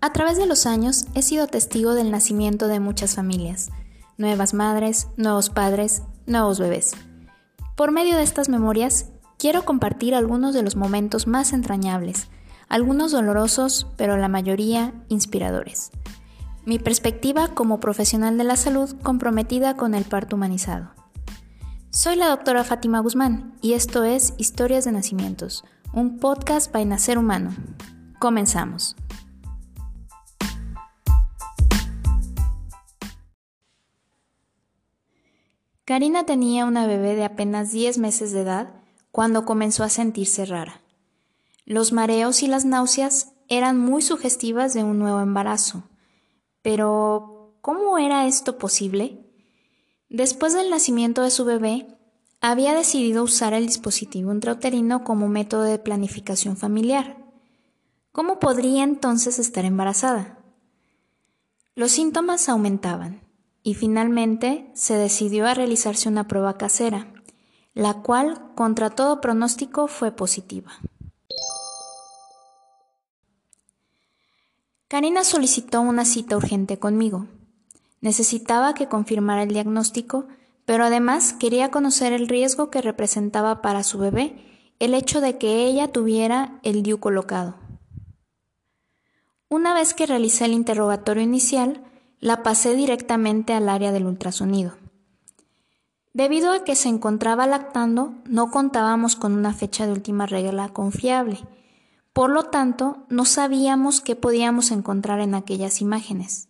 A través de los años he sido testigo del nacimiento de muchas familias, nuevas madres, nuevos padres, nuevos bebés. Por medio de estas memorias, quiero compartir algunos de los momentos más entrañables, algunos dolorosos, pero la mayoría inspiradores. Mi perspectiva como profesional de la salud comprometida con el parto humanizado. Soy la doctora Fátima Guzmán y esto es Historias de Nacimientos, un podcast para Nacer Humano. Comenzamos. Karina tenía una bebé de apenas 10 meses de edad cuando comenzó a sentirse rara. Los mareos y las náuseas eran muy sugestivas de un nuevo embarazo. Pero, ¿cómo era esto posible? Después del nacimiento de su bebé, había decidido usar el dispositivo intrauterino como método de planificación familiar. ¿Cómo podría entonces estar embarazada? Los síntomas aumentaban y finalmente se decidió a realizarse una prueba casera, la cual, contra todo pronóstico, fue positiva. Karina solicitó una cita urgente conmigo. Necesitaba que confirmara el diagnóstico, pero además quería conocer el riesgo que representaba para su bebé el hecho de que ella tuviera el DIU colocado. Una vez que realicé el interrogatorio inicial, la pasé directamente al área del ultrasonido. Debido a que se encontraba lactando, no contábamos con una fecha de última regla confiable. Por lo tanto, no sabíamos qué podíamos encontrar en aquellas imágenes.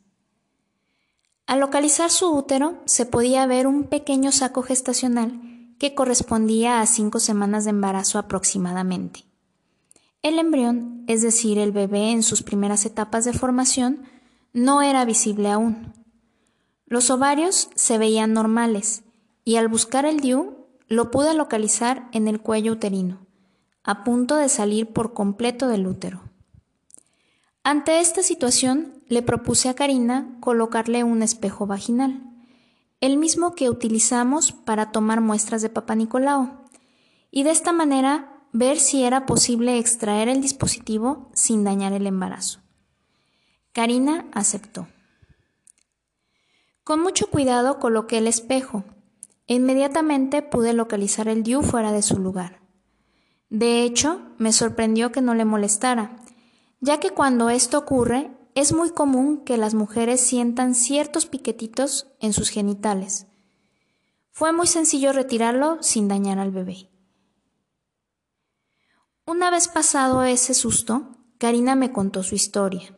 Al localizar su útero, se podía ver un pequeño saco gestacional que correspondía a cinco semanas de embarazo aproximadamente. El embrión, es decir, el bebé en sus primeras etapas de formación, no era visible aún. Los ovarios se veían normales y al buscar el DIU lo pude localizar en el cuello uterino, a punto de salir por completo del útero. Ante esta situación le propuse a Karina colocarle un espejo vaginal, el mismo que utilizamos para tomar muestras de Papa Nicolau, y de esta manera ver si era posible extraer el dispositivo sin dañar el embarazo. Karina aceptó. Con mucho cuidado coloqué el espejo e inmediatamente pude localizar el DIU fuera de su lugar. De hecho, me sorprendió que no le molestara, ya que cuando esto ocurre es muy común que las mujeres sientan ciertos piquetitos en sus genitales. Fue muy sencillo retirarlo sin dañar al bebé. Una vez pasado ese susto, Karina me contó su historia.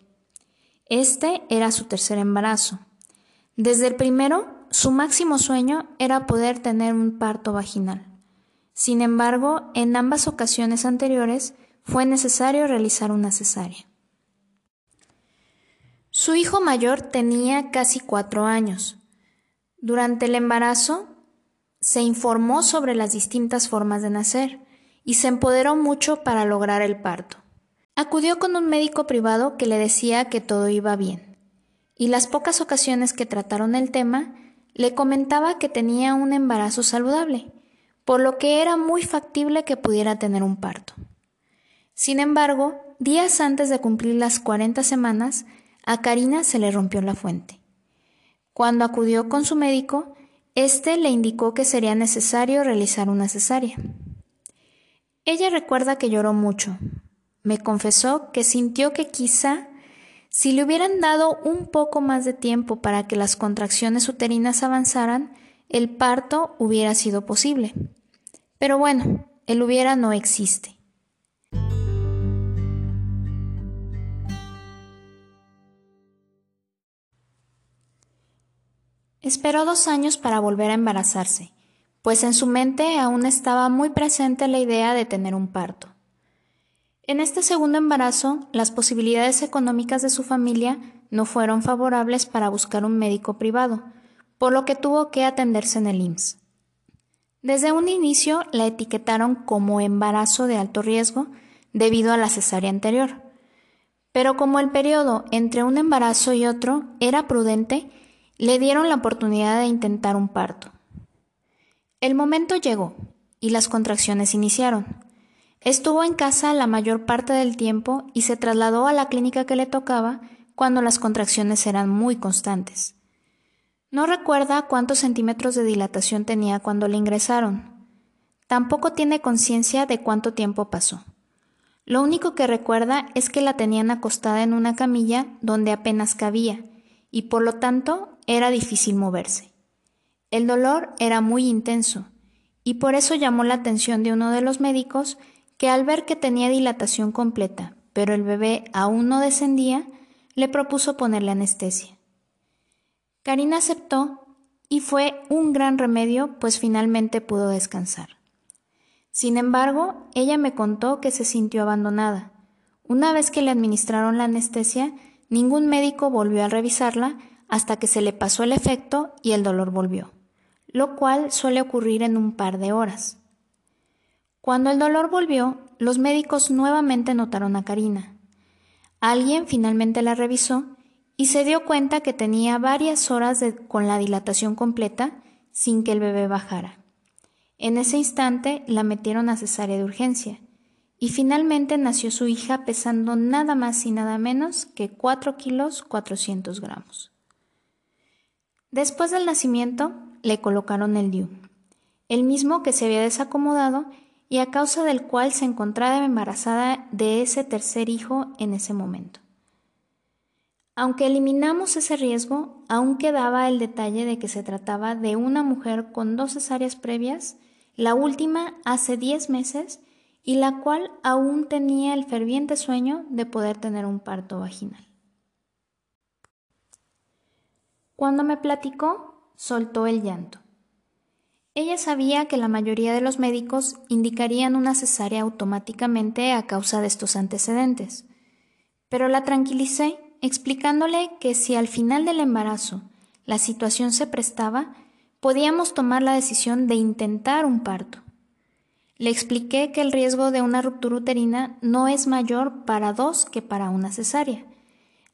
Este era su tercer embarazo. Desde el primero, su máximo sueño era poder tener un parto vaginal. Sin embargo, en ambas ocasiones anteriores fue necesario realizar una cesárea. Su hijo mayor tenía casi cuatro años. Durante el embarazo, se informó sobre las distintas formas de nacer y se empoderó mucho para lograr el parto. Acudió con un médico privado que le decía que todo iba bien, y las pocas ocasiones que trataron el tema, le comentaba que tenía un embarazo saludable, por lo que era muy factible que pudiera tener un parto. Sin embargo, días antes de cumplir las 40 semanas, a Karina se le rompió la fuente. Cuando acudió con su médico, éste le indicó que sería necesario realizar una cesárea. Ella recuerda que lloró mucho, me confesó que sintió que quizá si le hubieran dado un poco más de tiempo para que las contracciones uterinas avanzaran, el parto hubiera sido posible. Pero bueno, el hubiera no existe. Esperó dos años para volver a embarazarse, pues en su mente aún estaba muy presente la idea de tener un parto. En este segundo embarazo, las posibilidades económicas de su familia no fueron favorables para buscar un médico privado, por lo que tuvo que atenderse en el IMSS. Desde un inicio la etiquetaron como embarazo de alto riesgo debido a la cesárea anterior. Pero como el periodo entre un embarazo y otro era prudente, le dieron la oportunidad de intentar un parto. El momento llegó y las contracciones iniciaron. Estuvo en casa la mayor parte del tiempo y se trasladó a la clínica que le tocaba cuando las contracciones eran muy constantes. No recuerda cuántos centímetros de dilatación tenía cuando le ingresaron. Tampoco tiene conciencia de cuánto tiempo pasó. Lo único que recuerda es que la tenían acostada en una camilla donde apenas cabía, y por lo tanto era difícil moverse. El dolor era muy intenso, y por eso llamó la atención de uno de los médicos que al ver que tenía dilatación completa, pero el bebé aún no descendía, le propuso ponerle anestesia. Karina aceptó y fue un gran remedio, pues finalmente pudo descansar. Sin embargo, ella me contó que se sintió abandonada. Una vez que le administraron la anestesia, ningún médico volvió a revisarla hasta que se le pasó el efecto y el dolor volvió, lo cual suele ocurrir en un par de horas. Cuando el dolor volvió, los médicos nuevamente notaron a Karina. Alguien finalmente la revisó y se dio cuenta que tenía varias horas con la dilatación completa sin que el bebé bajara. En ese instante la metieron a cesárea de urgencia y finalmente nació su hija pesando nada más y nada menos que 4 kilos 400 gramos. Después del nacimiento le colocaron el DIU, el mismo que se había desacomodado y a causa del cual se encontraba embarazada de ese tercer hijo en ese momento. Aunque eliminamos ese riesgo, aún quedaba el detalle de que se trataba de una mujer con dos cesáreas previas la última hace diez meses y la cual aún tenía el ferviente sueño de poder tener un parto vaginal. Cuando me platicó, soltó el llanto. Ella sabía que la mayoría de los médicos indicarían una cesárea automáticamente a causa de estos antecedentes, pero la tranquilicé explicándole que si al final del embarazo la situación se prestaba, podíamos tomar la decisión de intentar un parto. Le expliqué que el riesgo de una ruptura uterina no es mayor para dos que para una cesárea,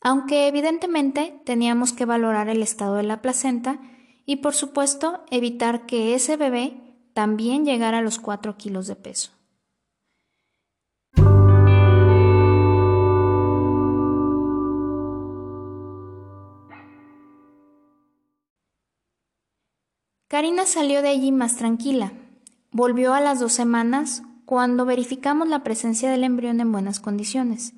aunque evidentemente teníamos que valorar el estado de la placenta y por supuesto evitar que ese bebé también llegara a los 4 kilos de peso. Karina salió de allí más tranquila. Volvió a las dos semanas cuando verificamos la presencia del embrión en buenas condiciones,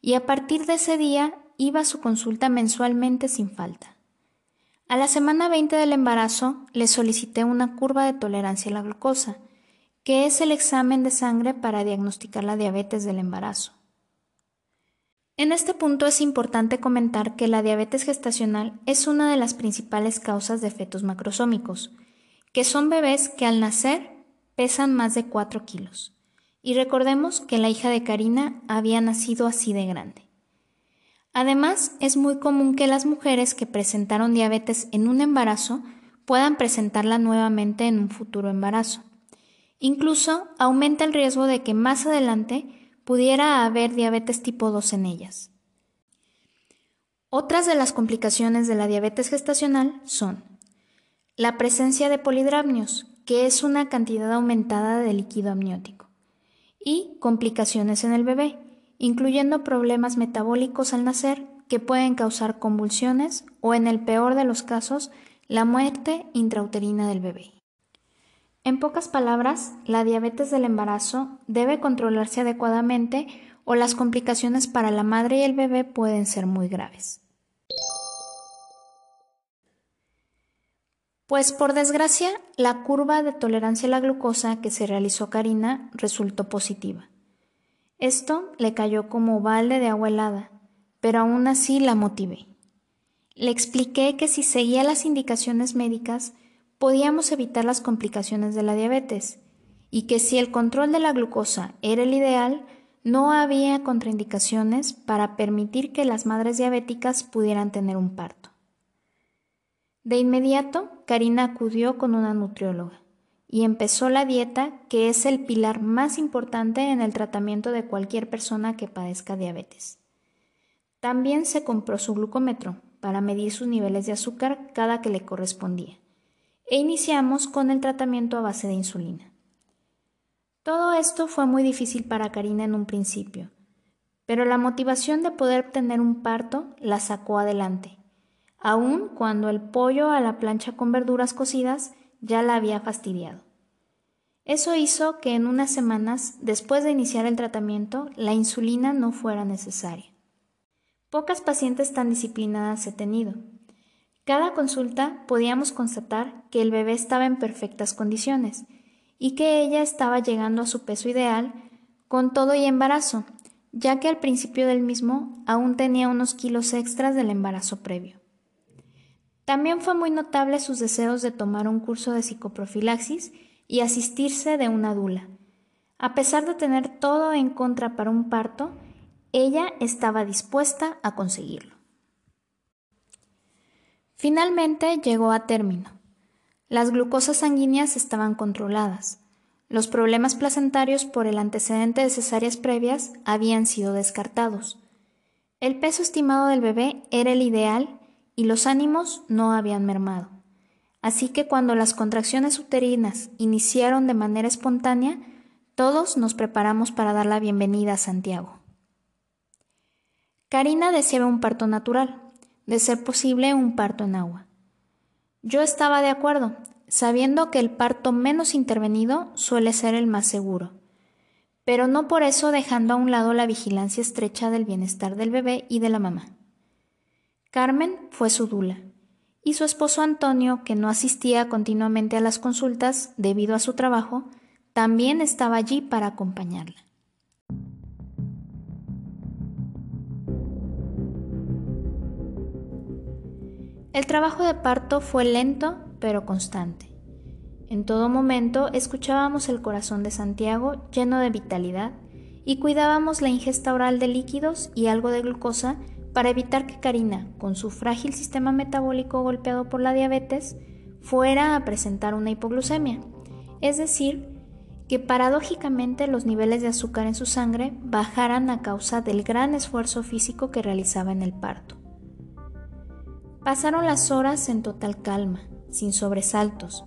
y a partir de ese día iba a su consulta mensualmente sin falta. A la semana 20 del embarazo le solicité una curva de tolerancia a la glucosa, que es el examen de sangre para diagnosticar la diabetes del embarazo. En este punto es importante comentar que la diabetes gestacional es una de las principales causas de fetos macrosómicos, que son bebés que al nacer pesan más de 4 kilos. Y recordemos que la hija de Karina había nacido así de grande. Además, es muy común que las mujeres que presentaron diabetes en un embarazo puedan presentarla nuevamente en un futuro embarazo. Incluso aumenta el riesgo de que más adelante pudiera haber diabetes tipo 2 en ellas. Otras de las complicaciones de la diabetes gestacional son la presencia de polidramios, que es una cantidad aumentada de líquido amniótico, y complicaciones en el bebé, incluyendo problemas metabólicos al nacer que pueden causar convulsiones o, en el peor de los casos, la muerte intrauterina del bebé. En pocas palabras, la diabetes del embarazo debe controlarse adecuadamente o las complicaciones para la madre y el bebé pueden ser muy graves. Pues por desgracia, la curva de tolerancia a la glucosa que se realizó Karina resultó positiva. Esto le cayó como balde de agua helada, pero aún así la motivé. Le expliqué que si seguía las indicaciones médicas, podíamos evitar las complicaciones de la diabetes y que si el control de la glucosa era el ideal, no había contraindicaciones para permitir que las madres diabéticas pudieran tener un parto. De inmediato, Karina acudió con una nutrióloga y empezó la dieta que es el pilar más importante en el tratamiento de cualquier persona que padezca diabetes. También se compró su glucómetro para medir sus niveles de azúcar cada que le correspondía e iniciamos con el tratamiento a base de insulina. Todo esto fue muy difícil para Karina en un principio, pero la motivación de poder tener un parto la sacó adelante, aun cuando el pollo a la plancha con verduras cocidas ya la había fastidiado. Eso hizo que en unas semanas, después de iniciar el tratamiento, la insulina no fuera necesaria. Pocas pacientes tan disciplinadas he tenido. Cada consulta podíamos constatar que el bebé estaba en perfectas condiciones y que ella estaba llegando a su peso ideal con todo y embarazo, ya que al principio del mismo aún tenía unos kilos extras del embarazo previo. También fue muy notable sus deseos de tomar un curso de psicoprofilaxis y asistirse de una dula. A pesar de tener todo en contra para un parto, ella estaba dispuesta a conseguirlo. Finalmente llegó a término. Las glucosas sanguíneas estaban controladas. Los problemas placentarios por el antecedente de cesáreas previas habían sido descartados. El peso estimado del bebé era el ideal y los ánimos no habían mermado. Así que cuando las contracciones uterinas iniciaron de manera espontánea, todos nos preparamos para dar la bienvenida a Santiago. Karina deseaba un parto natural, de ser posible un parto en agua. Yo estaba de acuerdo, sabiendo que el parto menos intervenido suele ser el más seguro, pero no por eso dejando a un lado la vigilancia estrecha del bienestar del bebé y de la mamá. Carmen fue su dula, y su esposo Antonio, que no asistía continuamente a las consultas debido a su trabajo, también estaba allí para acompañarla. El trabajo de parto fue lento pero constante. En todo momento escuchábamos el corazón de Santiago lleno de vitalidad y cuidábamos la ingesta oral de líquidos y algo de glucosa para evitar que Karina, con su frágil sistema metabólico golpeado por la diabetes, fuera a presentar una hipoglucemia, es decir, que paradójicamente los niveles de azúcar en su sangre bajaran a causa del gran esfuerzo físico que realizaba en el parto. Pasaron las horas en total calma, sin sobresaltos.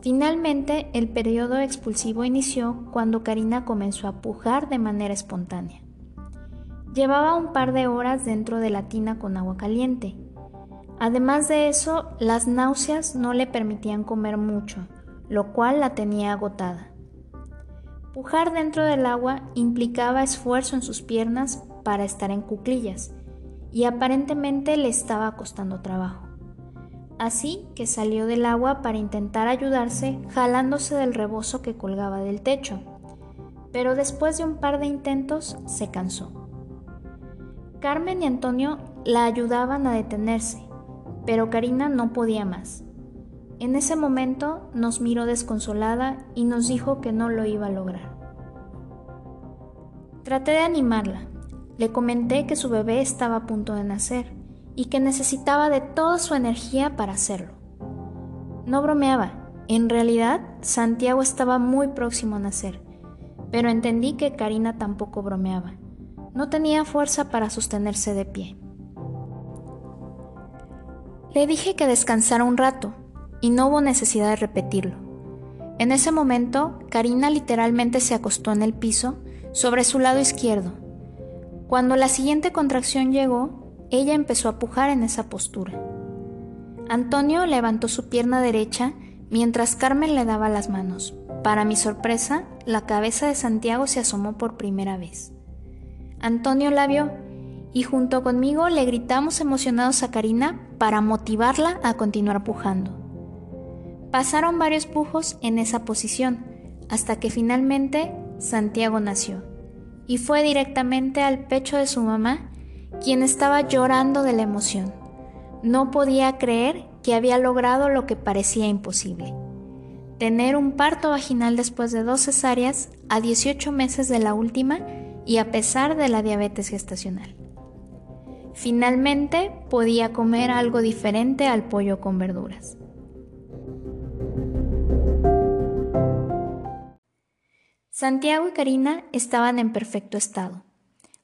Finalmente, el periodo expulsivo inició cuando Karina comenzó a pujar de manera espontánea. Llevaba un par de horas dentro de la tina con agua caliente. Además de eso, las náuseas no le permitían comer mucho, lo cual la tenía agotada. Pujar dentro del agua implicaba esfuerzo en sus piernas para estar en cuclillas, y aparentemente le estaba costando trabajo. Así que salió del agua para intentar ayudarse jalándose del rebozo que colgaba del techo, pero después de un par de intentos se cansó. Carmen y Antonio la ayudaban a detenerse, pero Karina no podía más. En ese momento nos miró desconsolada y nos dijo que no lo iba a lograr. Traté de animarla. Le comenté que su bebé estaba a punto de nacer y que necesitaba de toda su energía para hacerlo. No bromeaba. En realidad, Santiago estaba muy próximo a nacer, pero entendí que Karina tampoco bromeaba. No tenía fuerza para sostenerse de pie. Le dije que descansara un rato, y no hubo necesidad de repetirlo. En ese momento, Karina literalmente se acostó en el piso, sobre su lado izquierdo. Cuando la siguiente contracción llegó, ella empezó a pujar en esa postura. Antonio levantó su pierna derecha mientras Carmen le daba las manos. Para mi sorpresa, la cabeza de Santiago se asomó por primera vez. Antonio la vio y junto conmigo le gritamos emocionados a Karina para motivarla a continuar pujando. Pasaron varios pujos en esa posición hasta que finalmente Santiago nació y fue directamente al pecho de su mamá, quien estaba llorando de la emoción. No podía creer que había logrado lo que parecía imposible. Tener un parto vaginal después de dos cesáreas a 18 meses de la última y a pesar de la diabetes gestacional. Finalmente podía comer algo diferente al pollo con verduras. Santiago y Karina estaban en perfecto estado.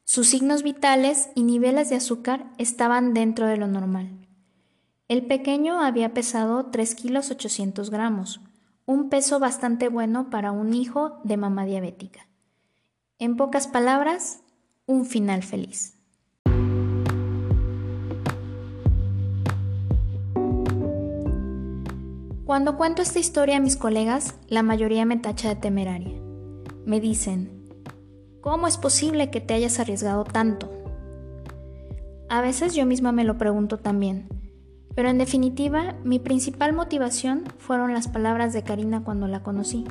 Sus signos vitales y niveles de azúcar estaban dentro de lo normal. El pequeño había pesado 3 kilos 800 gramos, un peso bastante bueno para un hijo de mamá diabética. En pocas palabras, un final feliz. Cuando cuento esta historia a mis colegas, la mayoría me tacha de temeraria. Me dicen, ¿cómo es posible que te hayas arriesgado tanto? A veces yo misma me lo pregunto también, pero en definitiva mi principal motivación fueron las palabras de Karina cuando la conocí.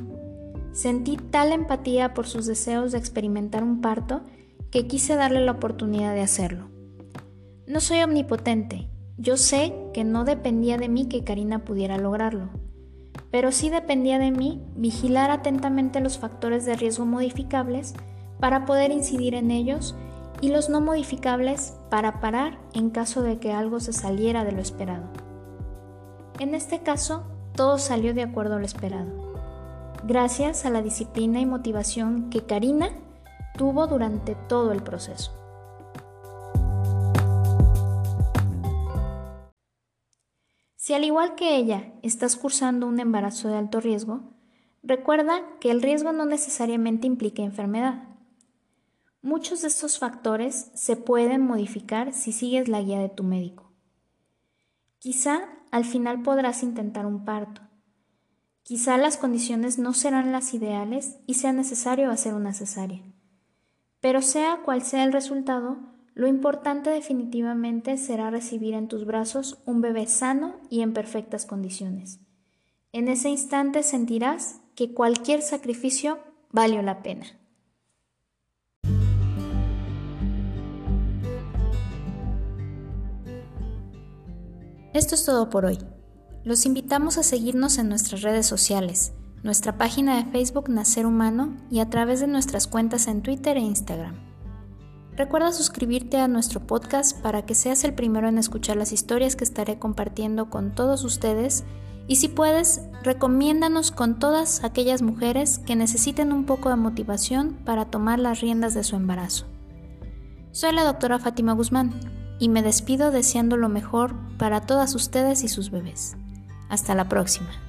Sentí tal empatía por sus deseos de experimentar un parto que quise darle la oportunidad de hacerlo. No soy omnipotente, yo sé que no dependía de mí que Karina pudiera lograrlo, pero sí dependía de mí vigilar atentamente los factores de riesgo modificables para poder incidir en ellos y los no modificables para parar en caso de que algo se saliera de lo esperado. En este caso, todo salió de acuerdo a lo esperado, gracias a la disciplina y motivación que Karina tuvo durante todo el proceso. Si al igual que ella estás cursando un embarazo de alto riesgo, recuerda que el riesgo no necesariamente implica enfermedad. Muchos de estos factores se pueden modificar si sigues la guía de tu médico. Quizá al final podrás intentar un parto. Quizá las condiciones no serán las ideales y sea necesario hacer una cesárea. Pero sea cual sea el resultado, lo importante definitivamente será recibir en tus brazos un bebé sano y en perfectas condiciones. En ese instante sentirás que cualquier sacrificio valió la pena. Esto es todo por hoy. Los invitamos a seguirnos en nuestras redes sociales, nuestra página de Facebook Nacer Humano y a través de nuestras cuentas en Twitter e Instagram. Recuerda suscribirte a nuestro podcast para que seas el primero en escuchar las historias que estaré compartiendo con todos ustedes y si puedes, recomiéndanos con todas aquellas mujeres que necesiten un poco de motivación para tomar las riendas de su embarazo. Soy la doctora Fátima Guzmán y me despido deseando lo mejor para todas ustedes y sus bebés. Hasta la próxima.